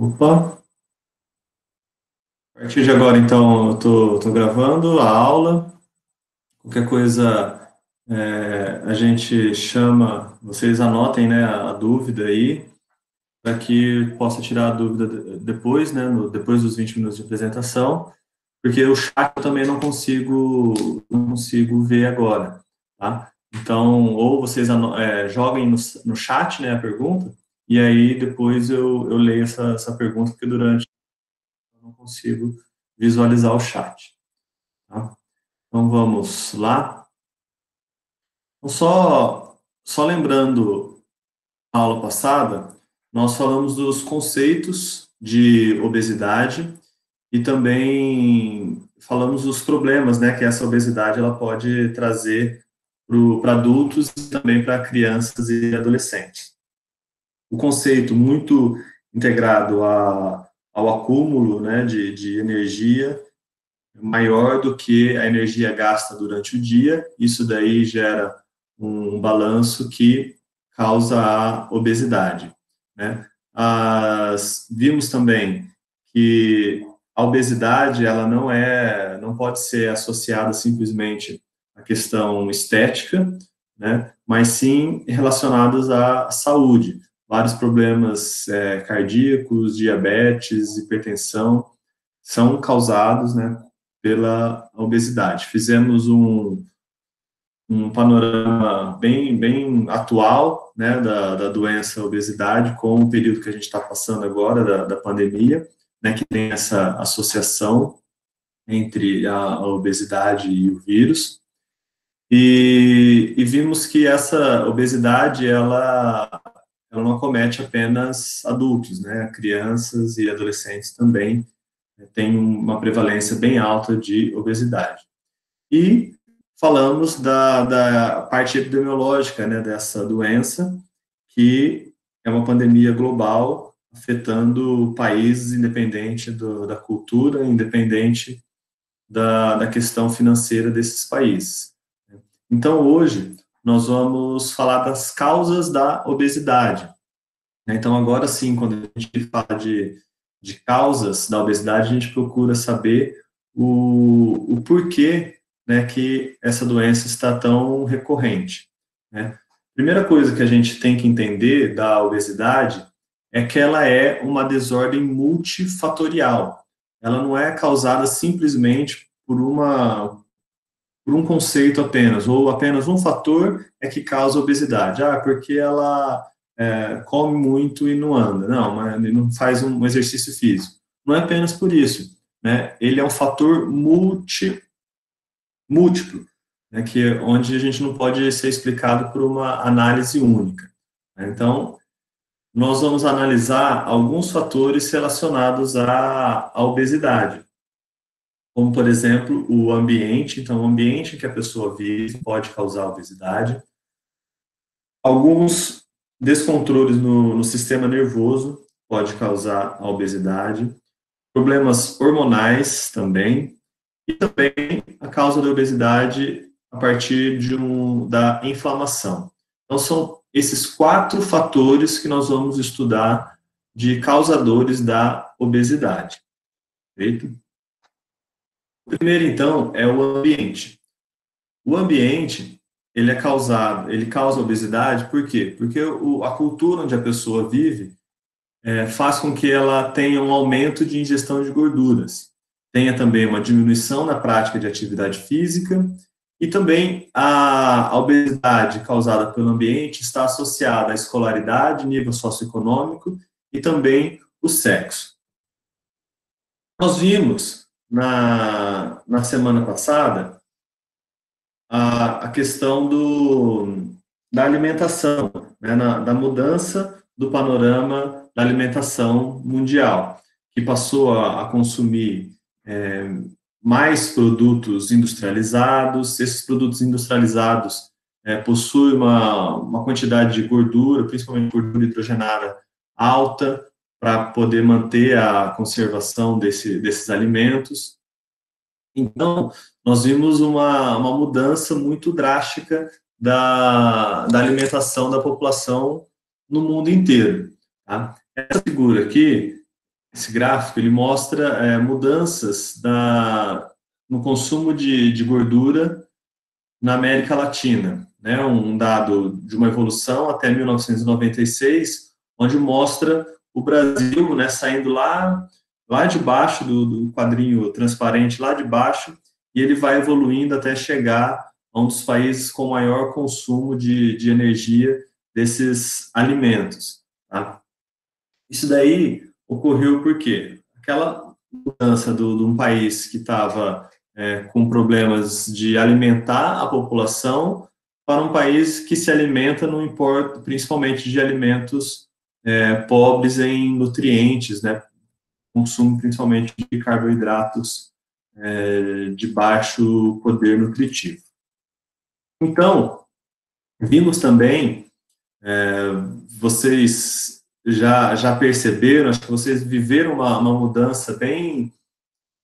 Opa. A partir de agora, então, eu tô, tô gravando a aula. Qualquer coisa é, a gente chama, vocês anotem né, a, dúvida aí, para que possa tirar a dúvida depois, né, no, depois dos 20 minutos de apresentação, porque o chat eu também não consigo, não consigo ver agora, tá? Então, ou vocês é, joguem no, no chat né, a pergunta, e aí depois eu, eu leio essa, essa pergunta, porque durante eu não consigo visualizar o chat. Tá? Então vamos lá. Então, só, só lembrando a aula passada, nós falamos dos conceitos de obesidade e também falamos dos problemas né, que essa obesidade ela pode trazer para adultos e também para crianças e adolescentes o conceito muito integrado a, ao acúmulo né, de, de energia maior do que a energia gasta durante o dia. Isso daí gera um balanço que causa a obesidade. Né? As, vimos também que a obesidade ela não é, não pode ser associada simplesmente à questão estética, né? mas sim relacionadas à saúde vários problemas é, cardíacos, diabetes, hipertensão, são causados né, pela obesidade. Fizemos um, um panorama bem, bem atual né, da, da doença obesidade com o período que a gente está passando agora, da, da pandemia, né, que tem essa associação entre a, a obesidade e o vírus. E, e, vimos que essa obesidade, ela ela não acomete apenas adultos, né? Crianças e adolescentes também né, têm uma prevalência bem alta de obesidade. E falamos da, da parte epidemiológica né, dessa doença, que é uma pandemia global afetando países independente do, da cultura, independente da, da questão financeira desses países. Então, hoje, nós vamos falar das causas da obesidade. Né? Então, agora sim, quando a gente fala de, de causas da obesidade, a gente procura saber o, o porquê né, que essa doença está tão recorrente. Né? Primeira coisa que a gente tem que entender da obesidade é que ela é uma desordem multifatorial. Ela não é causada simplesmente por uma por um conceito apenas, ou apenas um fator é que causa obesidade. Ah, porque ela é, come muito e não anda. Não, mas não faz um exercício físico. Não é apenas por isso. Né? Ele é um fator multi, múltiplo, né? que é onde a gente não pode ser explicado por uma análise única. Né? Então, nós vamos analisar alguns fatores relacionados à, à obesidade como, por exemplo, o ambiente. Então, o ambiente que a pessoa vive pode causar obesidade. Alguns descontroles no, no sistema nervoso pode causar a obesidade. Problemas hormonais também. E também a causa da obesidade a partir de um, da inflamação. Então, são esses quatro fatores que nós vamos estudar de causadores da obesidade. Perfeito? O primeiro, então, é o ambiente. O ambiente, ele é causado, ele causa obesidade, por quê? Porque o, a cultura onde a pessoa vive é, faz com que ela tenha um aumento de ingestão de gorduras, tenha também uma diminuição na prática de atividade física e também a, obesidade causada pelo ambiente está associada à escolaridade, nível socioeconômico e também o sexo. Nós vimos na, na semana passada a, a questão do, da alimentação, né, na, da mudança do panorama da alimentação mundial, que passou a, a consumir é, mais produtos industrializados, esses produtos industrializados é, possuem uma, uma quantidade de gordura, principalmente gordura hidrogenada alta, para poder manter a conservação desse, desses alimentos. Então, nós vimos uma, uma mudança muito drástica da, da alimentação da população no mundo inteiro. Tá? Essa figura aqui esse gráfico ele mostra é, mudanças da, no consumo de, de gordura na América Latina, né? Um dado de uma evolução até 1996, onde mostra o Brasil, né, saindo lá lá de baixo do, do quadrinho transparente, lá de baixo, e ele vai evoluindo até chegar a um dos países com maior consumo de, de energia desses alimentos. Tá? Isso daí ocorreu porque aquela mudança de um país que estava é, com problemas de alimentar a população para um país que se alimenta, não importa, principalmente de alimentos é, pobres em nutrientes, né, consumo principalmente de carboidratos é, de baixo poder nutritivo. Então, vimos também, é, vocês já, já perceberam, acho que vocês viveram uma, uma mudança bem,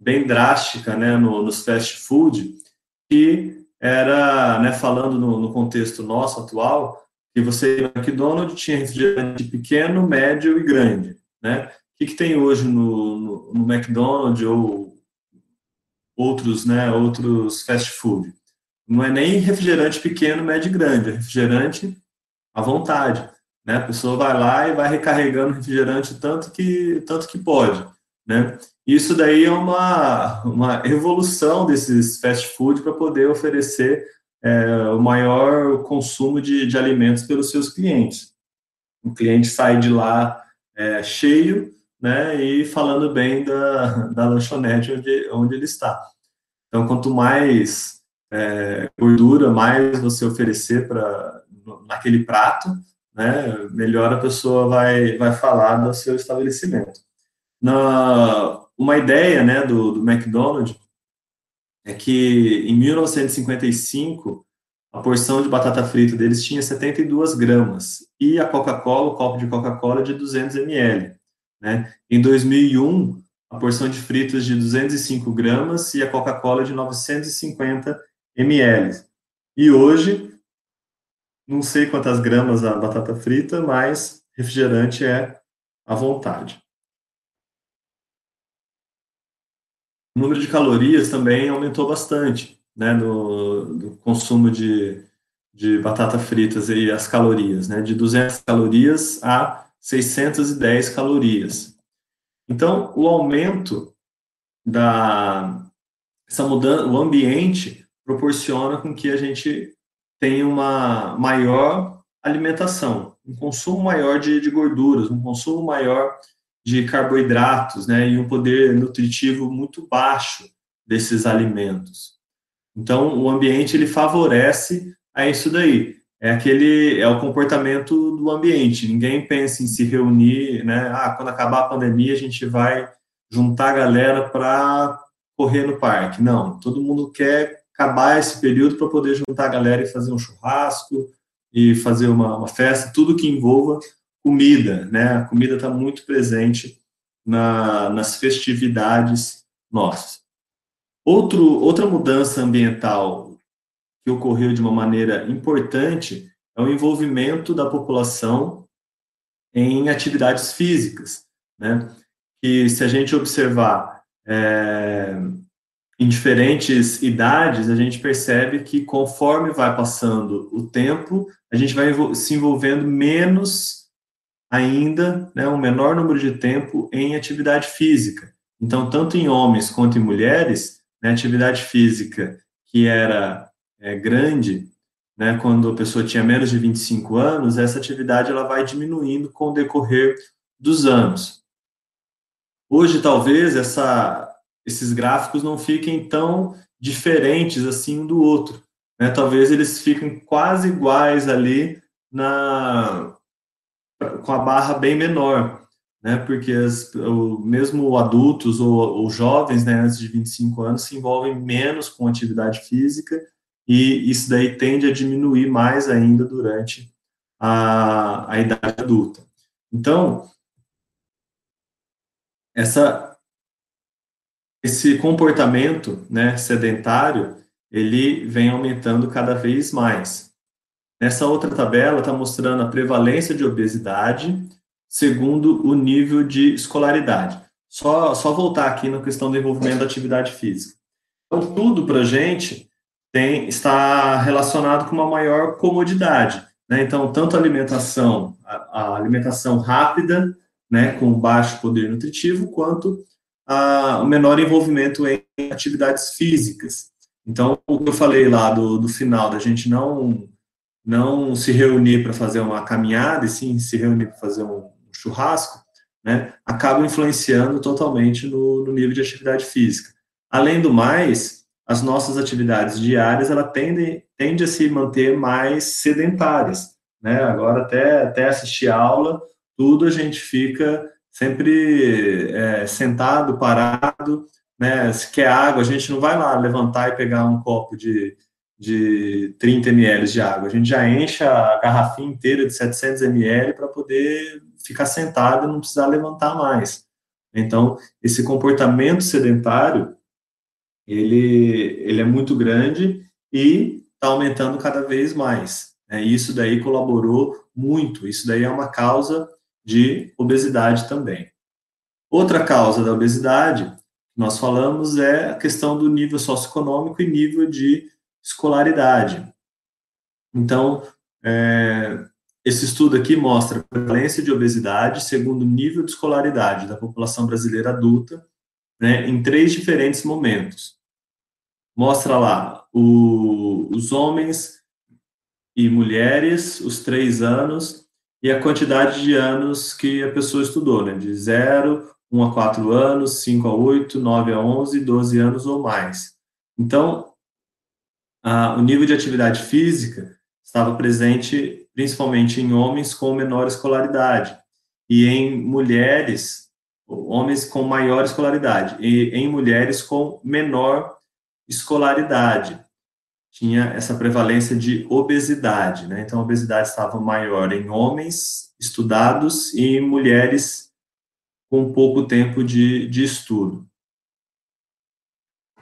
bem drástica né, no, nos fast food, que era, né, falando no, no contexto nosso atual, que você, McDonald's tinha refrigerante pequeno, médio e grande, né? O que, que tem hoje no, no, no, McDonald's ou outros, né, outros fast food? Não é nem refrigerante pequeno, médio e grande, é refrigerante à vontade. Né? A pessoa vai lá e vai recarregando refrigerante tanto que, tanto que pode. Né? Isso daí é uma, uma evolução desses fast food para poder oferecer é, o maior consumo de, de alimentos pelos seus clientes. O cliente sai de lá é, cheio, né, e falando bem da, da lanchonete onde, onde ele está. Então, quanto mais é, gordura, mais você oferecer para naquele prato, né, melhor a pessoa vai, vai falar do seu estabelecimento. Na, uma ideia né, do, do McDonald's é que em 1955 a porção de batata frita deles tinha 72 gramas e a Coca-Cola, o copo de Coca-Cola de 200 ml. Né? Em 2001, a porção de fritas de 205 gramas e a Coca-Cola de 950 ml. E hoje, não sei quantas gramas a batata frita, mas refrigerante é à vontade. O número de calorias também aumentou bastante, né, no, do consumo de, de batata fritas e as calorias, né, de 200 calorias a 610 calorias. Então, o aumento da essa mudança, o ambiente proporciona com que a gente tenha uma maior alimentação, um consumo maior de, de gorduras, um consumo maior de carboidratos, né, e um poder nutritivo muito baixo desses alimentos. Então, o ambiente ele favorece a isso daí é aquele é o comportamento do ambiente. Ninguém pensa em se reunir, né? Ah, quando acabar a pandemia a gente vai juntar a galera para correr no parque. Não, todo mundo quer acabar esse período para poder juntar a galera e fazer um churrasco e fazer uma, uma festa, tudo que envolva comida, né? A comida está muito presente na, nas festividades nossas. Outro, outra mudança ambiental que ocorreu de uma maneira importante é o envolvimento da população em atividades físicas, né? Que se a gente observar é, em diferentes idades, a gente percebe que conforme vai passando o tempo, a gente vai se envolvendo menos ainda, né, um menor número de tempo em atividade física. Então, tanto em homens quanto em mulheres, né, atividade física que era é, grande, né, quando a pessoa tinha menos de 25 anos, essa atividade ela vai diminuindo com o decorrer dos anos. Hoje, talvez, essa, esses gráficos não fiquem tão diferentes assim um do outro. Né? Talvez eles fiquem quase iguais ali na, com a barra bem menor, né? porque as, o, mesmo adultos ou, ou jovens né, antes de 25 anos se envolvem menos com atividade física e isso daí tende a diminuir mais ainda durante a, a idade adulta. Então, essa, esse comportamento né, sedentário, ele vem aumentando cada vez mais. Nessa outra tabela está mostrando a prevalência de obesidade segundo o nível de escolaridade. só, só voltar aqui na questão do envolvimento da atividade física. Então, tudo para a gente tem, está relacionado com uma maior comodidade. Né? Então, tanto a alimentação, a, a, alimentação rápida, né, com baixo poder nutritivo, quanto o menor envolvimento em atividades físicas. Então, o que eu falei lá do, do final, da gente não, não se reunir para fazer uma caminhada, e sim se reunir para fazer um churrasco, né, acaba influenciando totalmente no, no nível de atividade física. Além do mais, as nossas atividades diárias, ela tende, tende a se manter mais sedentárias, né, agora até, até assistir aula, tudo a gente fica sempre é, sentado, parado, né, se quer água, a gente não vai lá levantar e pegar um copo de, de 30 ml de água, a gente já enche a garrafinha inteira de 700 ml para poder ficar sentado e não precisar levantar mais. Então, esse comportamento sedentário, ele, ele é muito grande e está aumentando cada vez mais. Né? Isso daí colaborou muito, isso daí é uma causa de obesidade também. Outra causa da obesidade nós falamos é a questão do nível socioeconômico e nível de escolaridade. Então, é, esse estudo aqui mostra a prevalência de obesidade segundo o nível de escolaridade da população brasileira adulta, né, em três diferentes momentos. Mostra lá o, os homens e mulheres, os três anos, e a quantidade de anos que a pessoa estudou, né, de 0, 1 a 4 anos, 5 a 8, 9 a 11, 12 anos ou mais. Então, a, o nível de atividade física estava presente principalmente em homens com menor escolaridade e em mulheres, homens com maior escolaridade e em mulheres com menor escolaridade. Tinha essa prevalência de obesidade, né? Então, a obesidade estava maior em homens estudados e em mulheres com pouco tempo de, de estudo.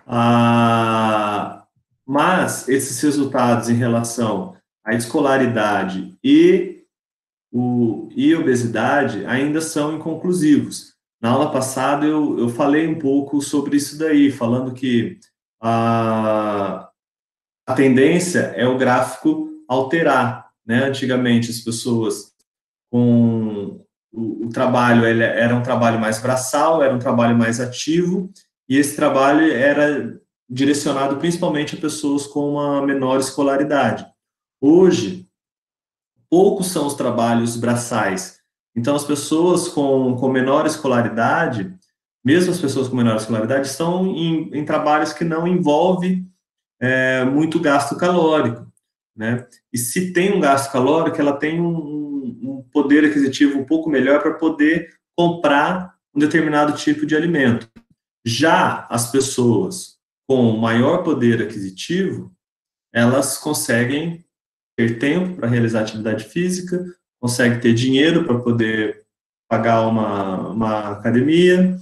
Ah, mas esses resultados em relação a escolaridade e, o, e obesidade ainda são inconclusivos. Na aula passada eu, eu falei um pouco sobre isso daí, falando que a, a tendência é o gráfico alterar. Né? Antigamente as pessoas com o, o trabalho era um trabalho mais braçal, era um trabalho mais ativo, e esse trabalho era direcionado principalmente a pessoas com uma menor escolaridade. Hoje, poucos são os trabalhos braçais. Então, as pessoas com, com menor escolaridade, mesmo as pessoas com menor escolaridade, estão em, em trabalhos que não envolvem é, muito gasto calórico. Né? E se tem um gasto calórico, ela tem um, um poder aquisitivo um pouco melhor para poder comprar um determinado tipo de alimento. Já as pessoas com maior poder aquisitivo, elas conseguem ter tempo para realizar atividade física, consegue ter dinheiro para poder pagar uma, uma academia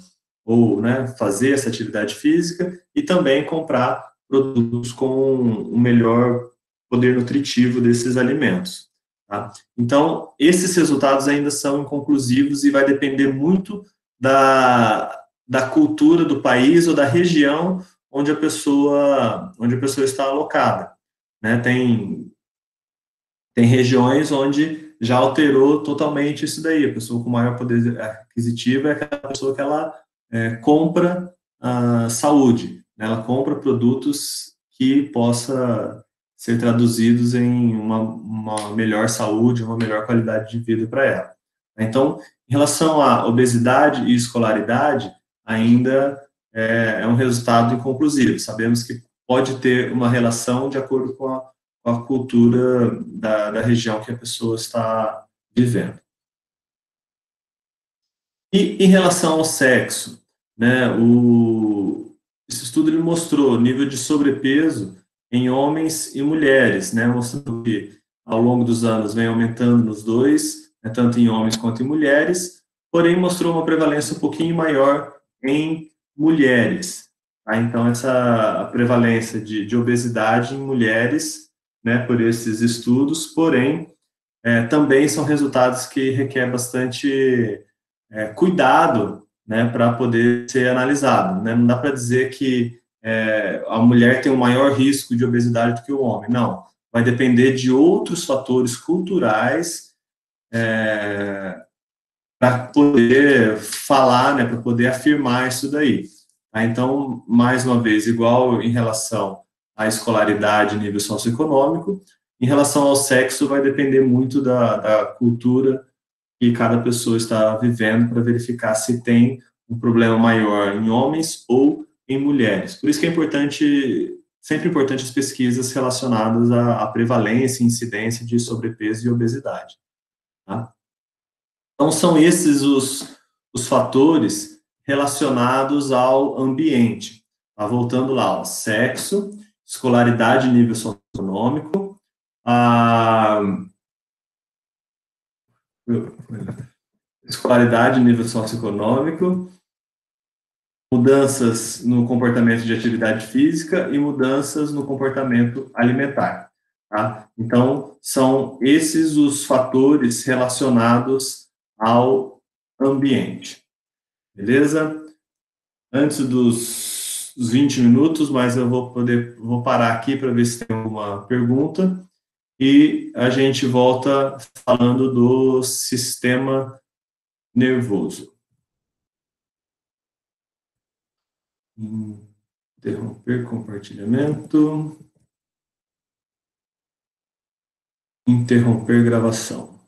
ou né, fazer essa atividade física e também comprar produtos com um melhor poder nutritivo desses alimentos. Tá? Então, esses resultados ainda são inconclusivos e vai depender muito da, da cultura do país ou da região onde a pessoa, onde a pessoa está alocada. Né? Tem tem regiões onde já alterou totalmente isso daí. A pessoa com maior poder aquisitivo é aquela pessoa que ela é, compra a saúde, né? ela compra produtos que possa ser traduzidos em uma, uma melhor saúde, uma melhor qualidade de vida para ela. Então, em relação à obesidade e escolaridade, ainda é, é um resultado inconclusivo. Sabemos que pode ter uma relação de acordo com a com a cultura da, da região que a pessoa está vivendo. E em relação ao sexo, né, o, esse estudo ele mostrou nível de sobrepeso em homens e mulheres, né, mostrando que ao longo dos anos vem aumentando nos dois, né, tanto em homens quanto em mulheres, porém mostrou uma prevalência um pouquinho maior em mulheres. Tá? Então, essa prevalência de, de obesidade em mulheres né, por esses estudos, porém, é, também são resultados que requer bastante é, cuidado né, para poder ser analisado. Né? Não dá para dizer que é, a mulher tem um maior risco de obesidade do que o homem. Não, vai depender de outros fatores culturais é, para poder falar, né, para poder afirmar isso daí. Tá? Então, mais uma vez, igual em relação à escolaridade nível socioeconômico, em relação ao sexo, vai depender muito da, da cultura que cada pessoa está vivendo para verificar se tem um problema maior em homens ou em mulheres. Por isso que é importante, sempre importante as pesquisas relacionadas à, à prevalência e incidência de sobrepeso e obesidade. Tá? Então, são esses os, os fatores relacionados ao ambiente. Tá? Voltando lá, ó, sexo, escolaridade nível socioeconômico, a escolaridade nível socioeconômico, mudanças no comportamento de atividade física e mudanças no comportamento alimentar. Tá? Então, são esses os fatores relacionados ao ambiente. Beleza? Antes dos, dos 20 minutos, mas eu vou poder vou parar aqui para ver se tem alguma pergunta e a gente volta falando do sistema nervoso. Interromper compartilhamento. Interromper gravação.